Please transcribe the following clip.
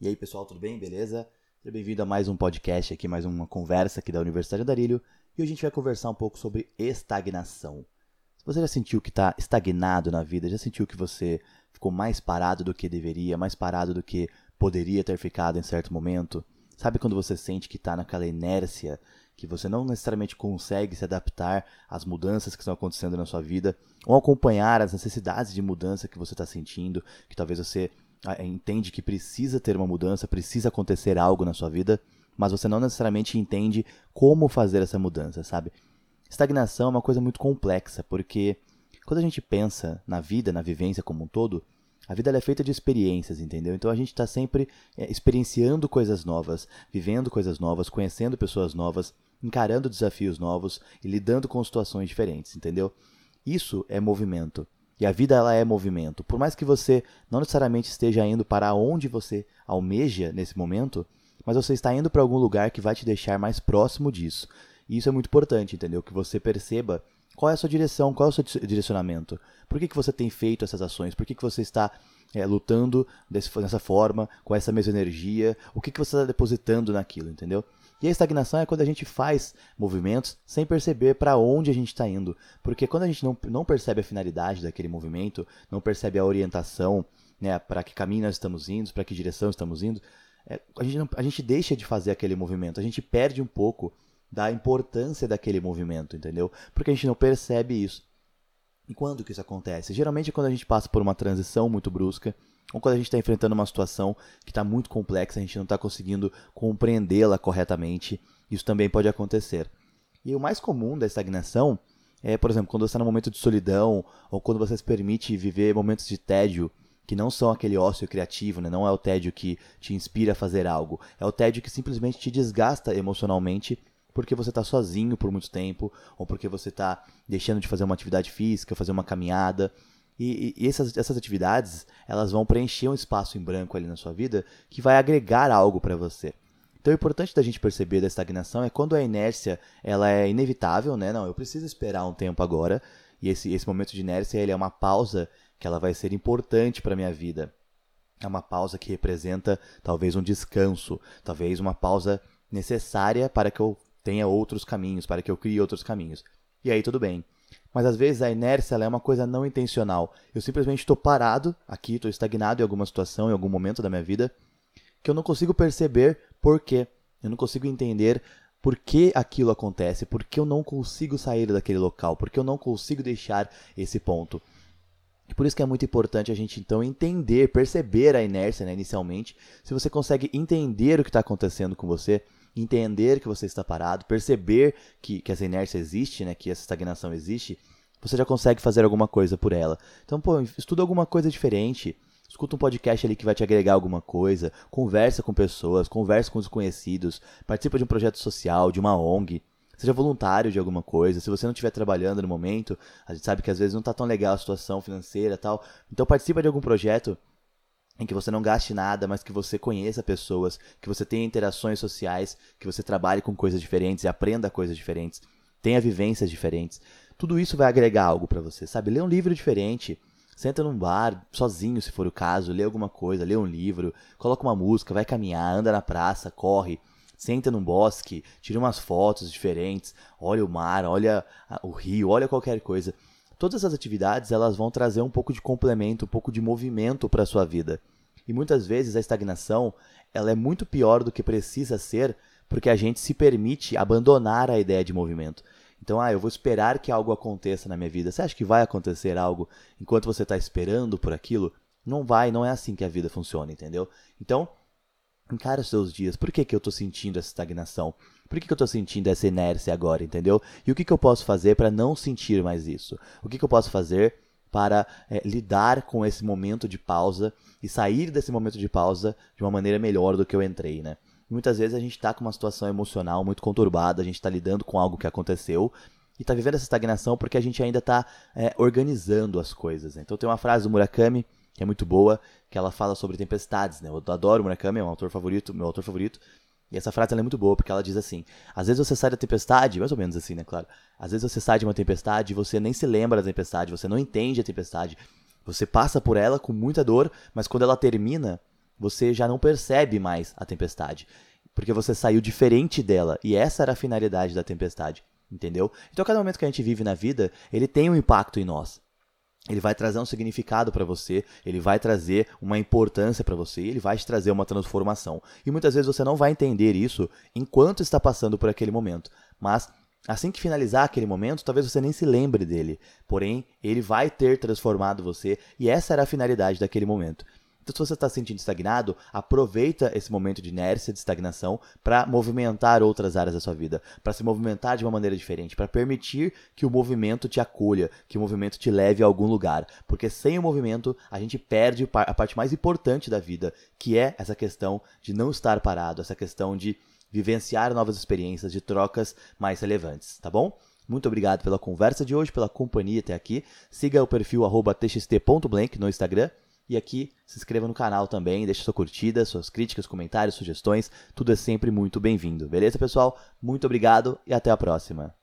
E aí, pessoal, tudo bem? Beleza? Seja bem-vindo a mais um podcast aqui, mais uma conversa aqui da Universidade Darilho. E hoje a gente vai conversar um pouco sobre estagnação. Se você já sentiu que está estagnado na vida, já sentiu que você ficou mais parado do que deveria, mais parado do que poderia ter ficado em certo momento? Sabe quando você sente que está naquela inércia, que você não necessariamente consegue se adaptar às mudanças que estão acontecendo na sua vida, ou acompanhar as necessidades de mudança que você está sentindo, que talvez você entende que precisa ter uma mudança, precisa acontecer algo na sua vida, mas você não necessariamente entende como fazer essa mudança, sabe? Estagnação é uma coisa muito complexa, porque quando a gente pensa na vida, na vivência como um todo, a vida é feita de experiências, entendeu? Então a gente está sempre é, experienciando coisas novas, vivendo coisas novas, conhecendo pessoas novas, encarando desafios novos e lidando com situações diferentes, entendeu? Isso é movimento. E a vida ela é movimento. Por mais que você não necessariamente esteja indo para onde você almeja nesse momento, mas você está indo para algum lugar que vai te deixar mais próximo disso. E isso é muito importante, entendeu? Que você perceba qual é a sua direção, qual é o seu direcionamento. Por que, que você tem feito essas ações? Por que, que você está é, lutando desse, dessa forma, com essa mesma energia? O que, que você está depositando naquilo, entendeu? E a estagnação é quando a gente faz movimentos sem perceber para onde a gente está indo. Porque quando a gente não, não percebe a finalidade daquele movimento, não percebe a orientação, né, para que caminho nós estamos indo, para que direção estamos indo, é, a, gente não, a gente deixa de fazer aquele movimento, a gente perde um pouco da importância daquele movimento, entendeu? Porque a gente não percebe isso. E quando que isso acontece? Geralmente é quando a gente passa por uma transição muito brusca, ou quando a gente está enfrentando uma situação que está muito complexa, a gente não está conseguindo compreendê-la corretamente, isso também pode acontecer. E o mais comum da estagnação é, por exemplo, quando você está num momento de solidão, ou quando você se permite viver momentos de tédio, que não são aquele ócio criativo, né? não é o tédio que te inspira a fazer algo, é o tédio que simplesmente te desgasta emocionalmente porque você está sozinho por muito tempo, ou porque você está deixando de fazer uma atividade física, fazer uma caminhada. E, e, essas, essas atividades, elas vão preencher um espaço em branco ali na sua vida que vai agregar algo para você. Então, o importante da gente perceber da estagnação é quando a inércia ela é inevitável, né? Não, eu preciso esperar um tempo agora. E esse, esse momento de inércia ele é uma pausa que ela vai ser importante para minha vida. É uma pausa que representa talvez um descanso, talvez uma pausa necessária para que eu tenha outros caminhos, para que eu crie outros caminhos. E aí tudo bem. Mas às vezes a inércia é uma coisa não intencional. Eu simplesmente estou parado aqui, estou estagnado em alguma situação, em algum momento da minha vida, que eu não consigo perceber por quê. Eu não consigo entender por que aquilo acontece, por que eu não consigo sair daquele local, por que eu não consigo deixar esse ponto. E por isso que é muito importante a gente então entender, perceber a inércia né, inicialmente. Se você consegue entender o que está acontecendo com você, entender que você está parado, perceber que, que essa inércia existe, né, que essa estagnação existe, você já consegue fazer alguma coisa por ela. Então, pô, estuda alguma coisa diferente. Escuta um podcast ali que vai te agregar alguma coisa, conversa com pessoas, conversa com desconhecidos, participa de um projeto social, de uma ONG, seja voluntário de alguma coisa. Se você não estiver trabalhando no momento, a gente sabe que às vezes não está tão legal a situação financeira tal. Então participa de algum projeto em que você não gaste nada, mas que você conheça pessoas, que você tenha interações sociais, que você trabalhe com coisas diferentes e aprenda coisas diferentes, tenha vivências diferentes. Tudo isso vai agregar algo para você, sabe? Lê um livro diferente, senta num bar, sozinho se for o caso, lê alguma coisa, lê um livro, coloca uma música, vai caminhar, anda na praça, corre, senta num bosque, tira umas fotos diferentes, olha o mar, olha o rio, olha qualquer coisa. Todas essas atividades elas vão trazer um pouco de complemento, um pouco de movimento para a sua vida. E muitas vezes a estagnação ela é muito pior do que precisa ser porque a gente se permite abandonar a ideia de movimento. Então, ah, eu vou esperar que algo aconteça na minha vida. Você acha que vai acontecer algo enquanto você está esperando por aquilo? Não vai, não é assim que a vida funciona, entendeu? Então, encara os seus dias. Por que, que eu estou sentindo essa estagnação? Por que, que eu estou sentindo essa inércia agora, entendeu? E o que, que eu posso fazer para não sentir mais isso? O que, que eu posso fazer para é, lidar com esse momento de pausa e sair desse momento de pausa de uma maneira melhor do que eu entrei, né? Muitas vezes a gente está com uma situação emocional muito conturbada, a gente está lidando com algo que aconteceu e está vivendo essa estagnação porque a gente ainda está é, organizando as coisas. Né? Então tem uma frase do Murakami que é muito boa, que ela fala sobre tempestades, né? Eu adoro Murakami, é um autor favorito, meu autor favorito, e essa frase é muito boa, porque ela diz assim: às vezes você sai da tempestade, mais ou menos assim, né, claro. Às vezes você sai de uma tempestade e você nem se lembra da tempestade, você não entende a tempestade. Você passa por ela com muita dor, mas quando ela termina, você já não percebe mais a tempestade, porque você saiu diferente dela, e essa era a finalidade da tempestade, entendeu? Então, cada momento que a gente vive na vida, ele tem um impacto em nós. Ele vai trazer um significado para você, ele vai trazer uma importância para você, ele vai te trazer uma transformação. E muitas vezes você não vai entender isso enquanto está passando por aquele momento, mas Assim que finalizar aquele momento, talvez você nem se lembre dele, porém, ele vai ter transformado você e essa era a finalidade daquele momento. Então, se você está se sentindo estagnado, aproveita esse momento de inércia, de estagnação, para movimentar outras áreas da sua vida, para se movimentar de uma maneira diferente, para permitir que o movimento te acolha, que o movimento te leve a algum lugar. Porque sem o movimento, a gente perde a parte mais importante da vida, que é essa questão de não estar parado, essa questão de vivenciar novas experiências de trocas mais relevantes, tá bom? Muito obrigado pela conversa de hoje, pela companhia até aqui. Siga o perfil txt.blank no Instagram. E aqui se inscreva no canal também, deixe sua curtida, suas críticas, comentários, sugestões, tudo é sempre muito bem-vindo. Beleza, pessoal? Muito obrigado e até a próxima.